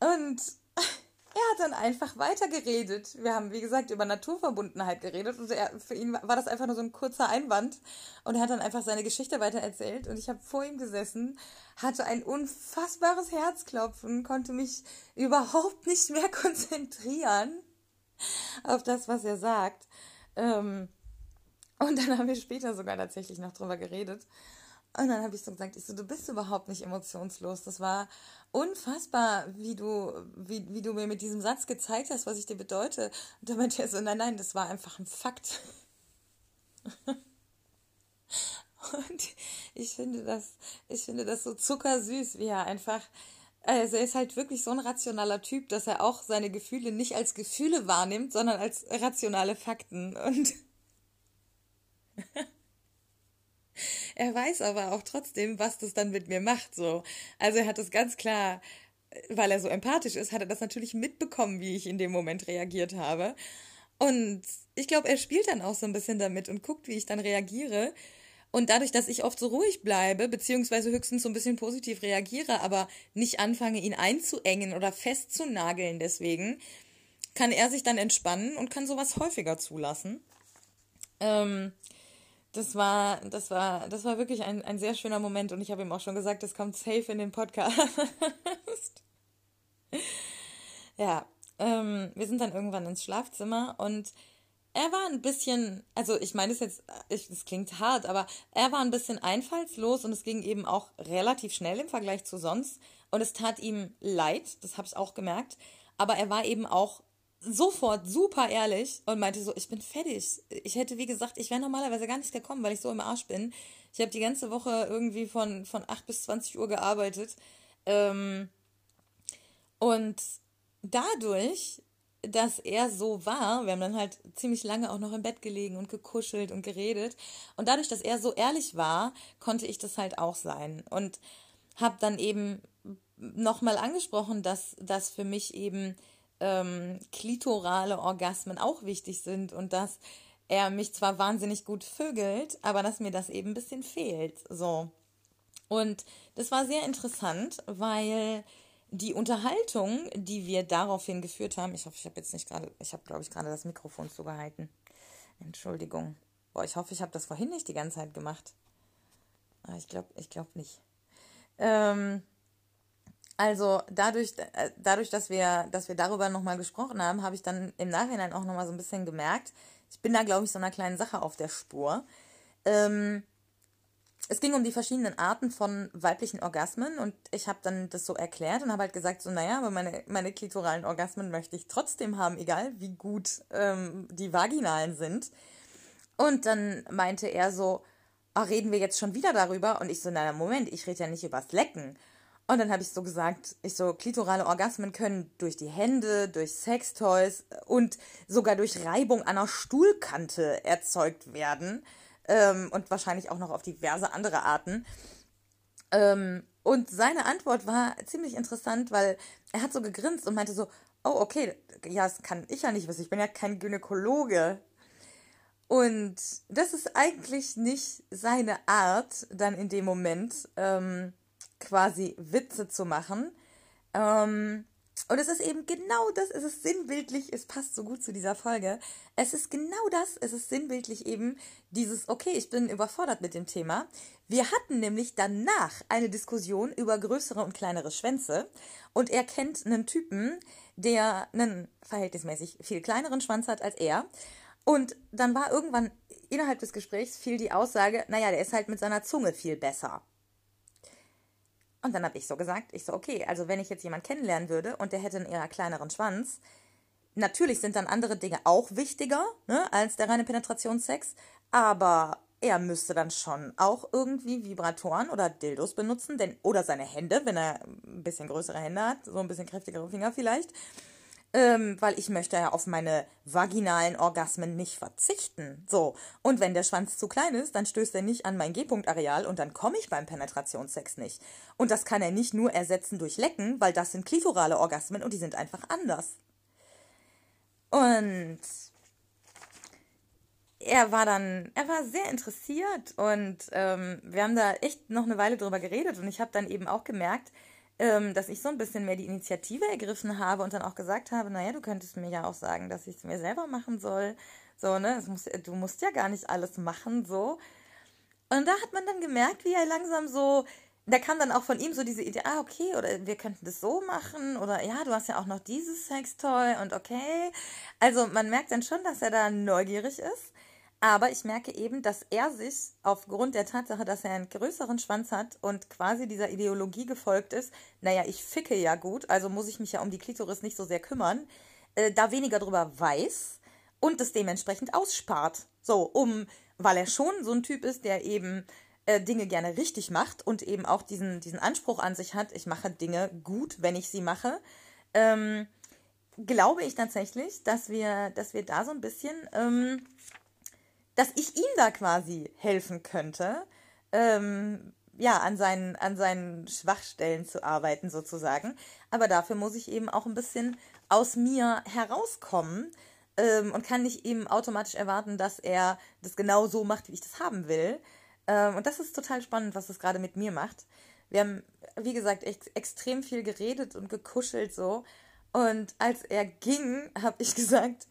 Und er hat dann einfach weitergeredet. Wir haben, wie gesagt, über Naturverbundenheit geredet und er, für ihn war das einfach nur so ein kurzer Einwand und er hat dann einfach seine Geschichte weitererzählt und ich habe vor ihm gesessen, hatte ein unfassbares Herzklopfen, konnte mich überhaupt nicht mehr konzentrieren auf das, was er sagt. Ähm, und dann haben wir später sogar tatsächlich noch drüber geredet. Und dann habe ich so gesagt, ich so, du bist überhaupt nicht emotionslos. Das war unfassbar, wie du, wie, wie du mir mit diesem Satz gezeigt hast, was ich dir bedeute. Und dann meinte er so, nein, nein, das war einfach ein Fakt. Und ich finde das, ich finde das so zuckersüß, wie er einfach, also er ist halt wirklich so ein rationaler Typ, dass er auch seine Gefühle nicht als Gefühle wahrnimmt, sondern als rationale Fakten. Und er weiß aber auch trotzdem, was das dann mit mir macht, so. Also er hat es ganz klar, weil er so empathisch ist, hat er das natürlich mitbekommen, wie ich in dem Moment reagiert habe. Und ich glaube, er spielt dann auch so ein bisschen damit und guckt, wie ich dann reagiere. Und dadurch, dass ich oft so ruhig bleibe, beziehungsweise höchstens so ein bisschen positiv reagiere, aber nicht anfange, ihn einzuengen oder festzunageln deswegen, kann er sich dann entspannen und kann sowas häufiger zulassen. Ähm, das war, das war, das war wirklich ein, ein sehr schöner Moment und ich habe ihm auch schon gesagt, das kommt safe in den Podcast. ja, ähm, wir sind dann irgendwann ins Schlafzimmer und er war ein bisschen, also ich meine es jetzt, es klingt hart, aber er war ein bisschen einfallslos und es ging eben auch relativ schnell im Vergleich zu sonst und es tat ihm leid, das habe ich auch gemerkt, aber er war eben auch sofort super ehrlich und meinte so, ich bin fertig. Ich hätte, wie gesagt, ich wäre normalerweise gar nicht gekommen, weil ich so im Arsch bin. Ich habe die ganze Woche irgendwie von, von 8 bis 20 Uhr gearbeitet. Ähm, und dadurch, dass er so war, wir haben dann halt ziemlich lange auch noch im Bett gelegen und gekuschelt und geredet. Und dadurch, dass er so ehrlich war, konnte ich das halt auch sein. Und habe dann eben nochmal angesprochen, dass das für mich eben ähm, klitorale Orgasmen auch wichtig sind und dass er mich zwar wahnsinnig gut vögelt, aber dass mir das eben ein bisschen fehlt. So. Und das war sehr interessant, weil die Unterhaltung, die wir daraufhin geführt haben, ich hoffe, ich habe jetzt nicht gerade, ich habe, glaube ich, gerade das Mikrofon zugehalten. Entschuldigung. Boah, ich hoffe, ich habe das vorhin nicht die ganze Zeit gemacht. Aber ah, ich glaube, ich glaube nicht. Ähm, also dadurch, äh, dadurch, dass wir, dass wir darüber nochmal gesprochen haben, habe ich dann im Nachhinein auch nochmal so ein bisschen gemerkt, ich bin da, glaube ich, so einer kleinen Sache auf der Spur. Ähm, es ging um die verschiedenen Arten von weiblichen Orgasmen und ich habe dann das so erklärt und habe halt gesagt, so, naja, aber meine, meine klitoralen Orgasmen möchte ich trotzdem haben, egal wie gut ähm, die vaginalen sind. Und dann meinte er so, ach, reden wir jetzt schon wieder darüber? Und ich so, na, Moment, ich rede ja nicht übers Lecken. Und dann habe ich so gesagt, ich so, klitorale Orgasmen können durch die Hände, durch Sextoys und sogar durch Reibung an der Stuhlkante erzeugt werden. Ähm, und wahrscheinlich auch noch auf diverse andere Arten. Ähm, und seine Antwort war ziemlich interessant, weil er hat so gegrinst und meinte so, oh, okay, ja, das kann ich ja nicht wissen, ich bin ja kein Gynäkologe. Und das ist eigentlich nicht seine Art, dann in dem Moment. Ähm, quasi Witze zu machen. Ähm, und es ist eben genau das, es ist sinnbildlich, es passt so gut zu dieser Folge. Es ist genau das, es ist sinnbildlich eben dieses, okay, ich bin überfordert mit dem Thema. Wir hatten nämlich danach eine Diskussion über größere und kleinere Schwänze und er kennt einen Typen, der einen verhältnismäßig viel kleineren Schwanz hat als er. Und dann war irgendwann innerhalb des Gesprächs fiel die Aussage, naja, der ist halt mit seiner Zunge viel besser. Und dann habe ich so gesagt, ich so, okay, also wenn ich jetzt jemanden kennenlernen würde und der hätte einen eher kleineren Schwanz, natürlich sind dann andere Dinge auch wichtiger ne, als der reine Penetrationssex, aber er müsste dann schon auch irgendwie Vibratoren oder Dildos benutzen, denn oder seine Hände, wenn er ein bisschen größere Hände hat, so ein bisschen kräftigere Finger vielleicht. Ähm, weil ich möchte ja auf meine vaginalen Orgasmen nicht verzichten. So. Und wenn der Schwanz zu klein ist, dann stößt er nicht an mein G-Punkt-Areal und dann komme ich beim Penetrationssex nicht. Und das kann er nicht nur ersetzen durch Lecken, weil das sind klitorale Orgasmen und die sind einfach anders. Und er war dann, er war sehr interessiert und ähm, wir haben da echt noch eine Weile drüber geredet und ich habe dann eben auch gemerkt, ähm, dass ich so ein bisschen mehr die Initiative ergriffen habe und dann auch gesagt habe, naja, du könntest mir ja auch sagen, dass ich es mir selber machen soll. So, ne? Muss, du musst ja gar nicht alles machen, so. Und da hat man dann gemerkt, wie er langsam so, da kam dann auch von ihm so diese Idee, ah, okay, oder wir könnten das so machen, oder ja, du hast ja auch noch dieses Sextoy und okay. Also man merkt dann schon, dass er da neugierig ist. Aber ich merke eben, dass er sich aufgrund der Tatsache, dass er einen größeren Schwanz hat und quasi dieser Ideologie gefolgt ist, naja, ich ficke ja gut, also muss ich mich ja um die Klitoris nicht so sehr kümmern, äh, da weniger drüber weiß und das dementsprechend ausspart. So, um, weil er schon so ein Typ ist, der eben äh, Dinge gerne richtig macht und eben auch diesen, diesen Anspruch an sich hat, ich mache Dinge gut, wenn ich sie mache. Ähm, glaube ich tatsächlich, dass wir, dass wir da so ein bisschen ähm, dass ich ihm da quasi helfen könnte, ähm, ja, an seinen, an seinen Schwachstellen zu arbeiten sozusagen. Aber dafür muss ich eben auch ein bisschen aus mir herauskommen ähm, und kann nicht eben automatisch erwarten, dass er das genau so macht, wie ich das haben will. Ähm, und das ist total spannend, was das gerade mit mir macht. Wir haben, wie gesagt, ex extrem viel geredet und gekuschelt so. Und als er ging, habe ich gesagt,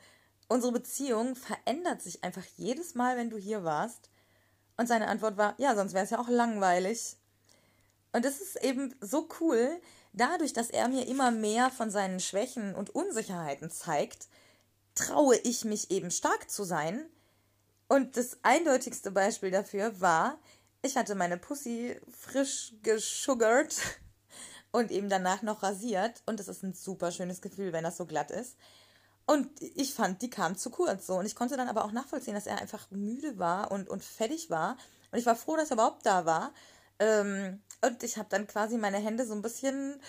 unsere Beziehung verändert sich einfach jedes Mal, wenn du hier warst. Und seine Antwort war, ja, sonst wäre es ja auch langweilig. Und das ist eben so cool, dadurch, dass er mir immer mehr von seinen Schwächen und Unsicherheiten zeigt, traue ich mich eben stark zu sein. Und das eindeutigste Beispiel dafür war, ich hatte meine Pussy frisch gesugert und eben danach noch rasiert. Und das ist ein super schönes Gefühl, wenn das so glatt ist. Und ich fand, die kam zu kurz so. Und ich konnte dann aber auch nachvollziehen, dass er einfach müde war und, und fertig war. Und ich war froh, dass er überhaupt da war. Ähm, und ich habe dann quasi meine Hände so ein bisschen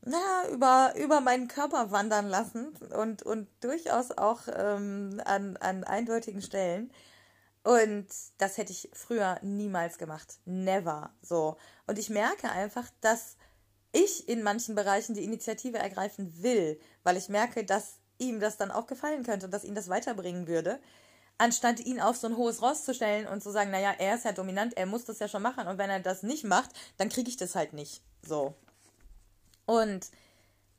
naja, über, über meinen Körper wandern lassen und, und durchaus auch ähm, an, an eindeutigen Stellen. Und das hätte ich früher niemals gemacht. Never. So. Und ich merke einfach, dass ich in manchen Bereichen die Initiative ergreifen will, weil ich merke, dass ihm das dann auch gefallen könnte und dass ihn das weiterbringen würde, anstatt ihn auf so ein hohes Ross zu stellen und zu sagen, naja, er ist ja dominant, er muss das ja schon machen und wenn er das nicht macht, dann kriege ich das halt nicht. So. Und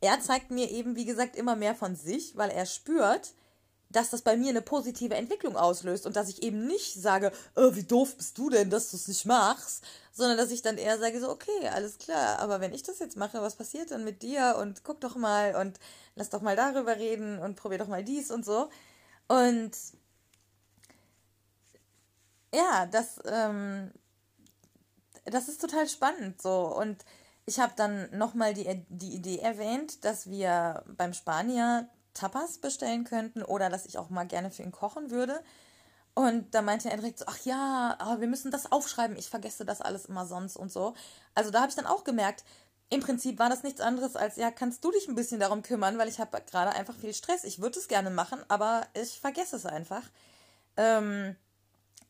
er zeigt mir eben, wie gesagt, immer mehr von sich, weil er spürt, dass das bei mir eine positive Entwicklung auslöst und dass ich eben nicht sage, oh, wie doof bist du denn, dass du es nicht machst, sondern dass ich dann eher sage, so, okay, alles klar, aber wenn ich das jetzt mache, was passiert dann mit dir und guck doch mal und lass doch mal darüber reden und probier doch mal dies und so. Und ja, das, ähm, das ist total spannend so und ich habe dann nochmal die, die Idee erwähnt, dass wir beim Spanier Tapas bestellen könnten oder dass ich auch mal gerne für ihn kochen würde. Und da meinte er direkt so, ach ja, aber wir müssen das aufschreiben, ich vergesse das alles immer sonst und so. Also da habe ich dann auch gemerkt, im Prinzip war das nichts anderes als, ja, kannst du dich ein bisschen darum kümmern, weil ich habe gerade einfach viel Stress. Ich würde es gerne machen, aber ich vergesse es einfach. Ähm,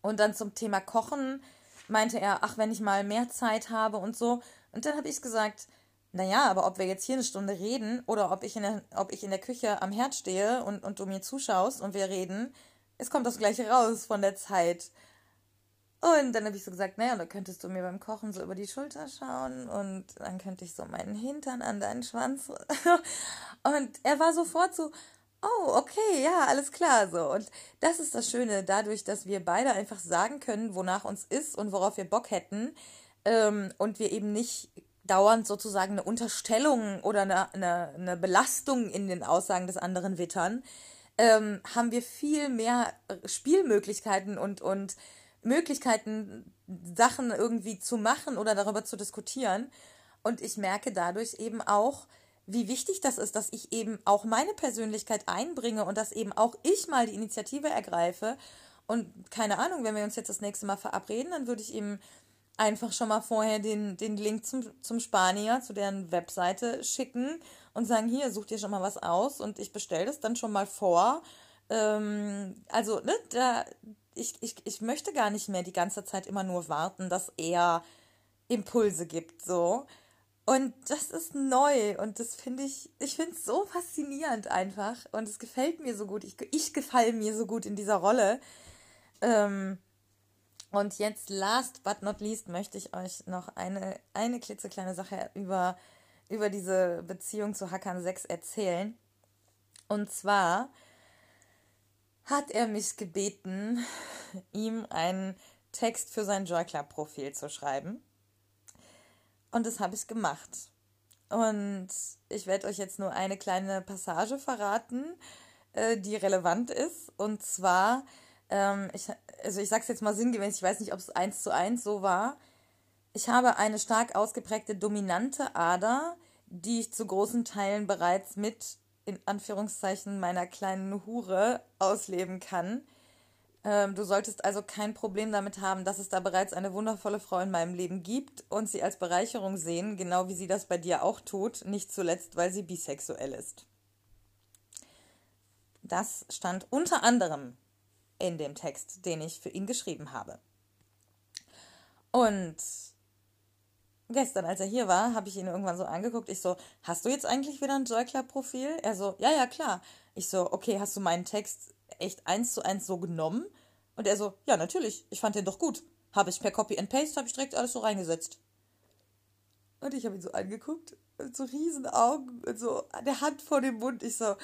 und dann zum Thema Kochen meinte er, ach, wenn ich mal mehr Zeit habe und so. Und dann habe ich gesagt, naja, aber ob wir jetzt hier eine Stunde reden oder ob ich in der, ob ich in der Küche am Herd stehe und, und du mir zuschaust und wir reden, es kommt das gleiche raus von der Zeit. Und dann habe ich so gesagt, naja, da könntest du mir beim Kochen so über die Schulter schauen und dann könnte ich so meinen Hintern an deinen Schwanz. und er war sofort so, oh, okay, ja, alles klar so. Und das ist das Schöne, dadurch, dass wir beide einfach sagen können, wonach uns ist und worauf wir Bock hätten ähm, und wir eben nicht dauernd sozusagen eine Unterstellung oder eine, eine, eine Belastung in den Aussagen des anderen wittern, ähm, haben wir viel mehr Spielmöglichkeiten und, und Möglichkeiten, Sachen irgendwie zu machen oder darüber zu diskutieren. Und ich merke dadurch eben auch, wie wichtig das ist, dass ich eben auch meine Persönlichkeit einbringe und dass eben auch ich mal die Initiative ergreife. Und keine Ahnung, wenn wir uns jetzt das nächste Mal verabreden, dann würde ich ihm einfach schon mal vorher den, den Link zum, zum Spanier, zu deren Webseite schicken und sagen, hier, such dir schon mal was aus und ich bestelle das dann schon mal vor. Ähm, also, ne, da, ich, ich, ich möchte gar nicht mehr die ganze Zeit immer nur warten, dass er Impulse gibt, so. Und das ist neu und das finde ich, ich finde es so faszinierend einfach und es gefällt mir so gut. Ich, ich gefalle mir so gut in dieser Rolle. Ähm, und jetzt, last but not least, möchte ich euch noch eine, eine klitzekleine Sache über, über diese Beziehung zu Hakan 6 erzählen. Und zwar hat er mich gebeten, ihm einen Text für sein Joy Club Profil zu schreiben. Und das habe ich gemacht. Und ich werde euch jetzt nur eine kleine Passage verraten, äh, die relevant ist. Und zwar ähm, ich, also ich sage es jetzt mal sinngemäß, ich weiß nicht, ob es eins zu eins so war. Ich habe eine stark ausgeprägte dominante Ader, die ich zu großen Teilen bereits mit, in Anführungszeichen, meiner kleinen Hure ausleben kann. Ähm, du solltest also kein Problem damit haben, dass es da bereits eine wundervolle Frau in meinem Leben gibt und sie als Bereicherung sehen, genau wie sie das bei dir auch tut, nicht zuletzt, weil sie bisexuell ist. Das stand unter anderem in dem Text, den ich für ihn geschrieben habe. Und gestern, als er hier war, habe ich ihn irgendwann so angeguckt. Ich so, hast du jetzt eigentlich wieder ein Joy Club Profil? Er so, ja, ja, klar. Ich so, okay, hast du meinen Text echt eins zu eins so genommen? Und er so, ja, natürlich. Ich fand den doch gut. Habe ich per Copy and Paste, habe ich direkt alles so reingesetzt. Und ich habe ihn so angeguckt, mit so riesen Augen, mit so der Hand vor dem Mund. Ich so,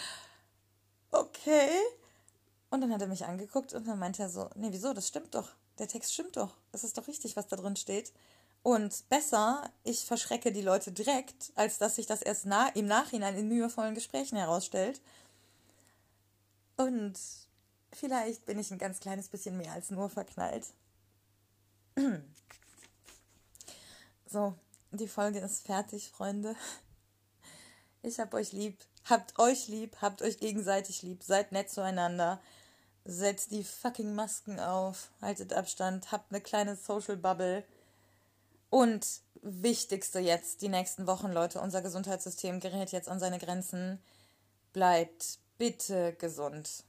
okay. Und dann hat er mich angeguckt und dann meinte er so, nee, wieso, das stimmt doch. Der Text stimmt doch. Es ist doch richtig, was da drin steht. Und besser, ich verschrecke die Leute direkt, als dass sich das erst na im Nachhinein in mühevollen Gesprächen herausstellt. Und vielleicht bin ich ein ganz kleines bisschen mehr als nur verknallt. So, die Folge ist fertig, Freunde. Ich hab euch lieb. Habt euch lieb, habt euch gegenseitig lieb, seid nett zueinander. Setzt die fucking Masken auf, haltet Abstand, habt eine kleine Social Bubble. Und wichtigste jetzt, die nächsten Wochen, Leute, unser Gesundheitssystem gerät jetzt an seine Grenzen. Bleibt bitte gesund.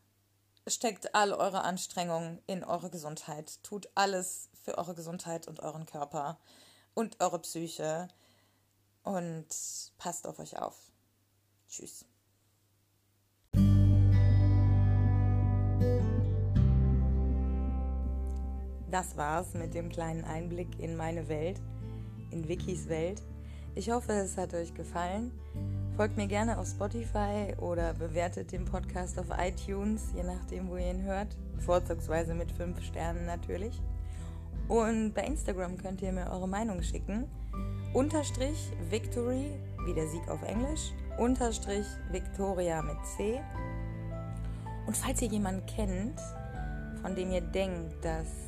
Steckt all eure Anstrengungen in eure Gesundheit. Tut alles für eure Gesundheit und euren Körper und eure Psyche. Und passt auf euch auf. Tschüss. Das war's mit dem kleinen Einblick in meine Welt, in Wikis Welt. Ich hoffe, es hat euch gefallen. Folgt mir gerne auf Spotify oder bewertet den Podcast auf iTunes, je nachdem, wo ihr ihn hört. Vorzugsweise mit 5 Sternen natürlich. Und bei Instagram könnt ihr mir eure Meinung schicken. Unterstrich Victory, wie der Sieg auf Englisch. Unterstrich Victoria mit C. Und falls ihr jemanden kennt, von dem ihr denkt, dass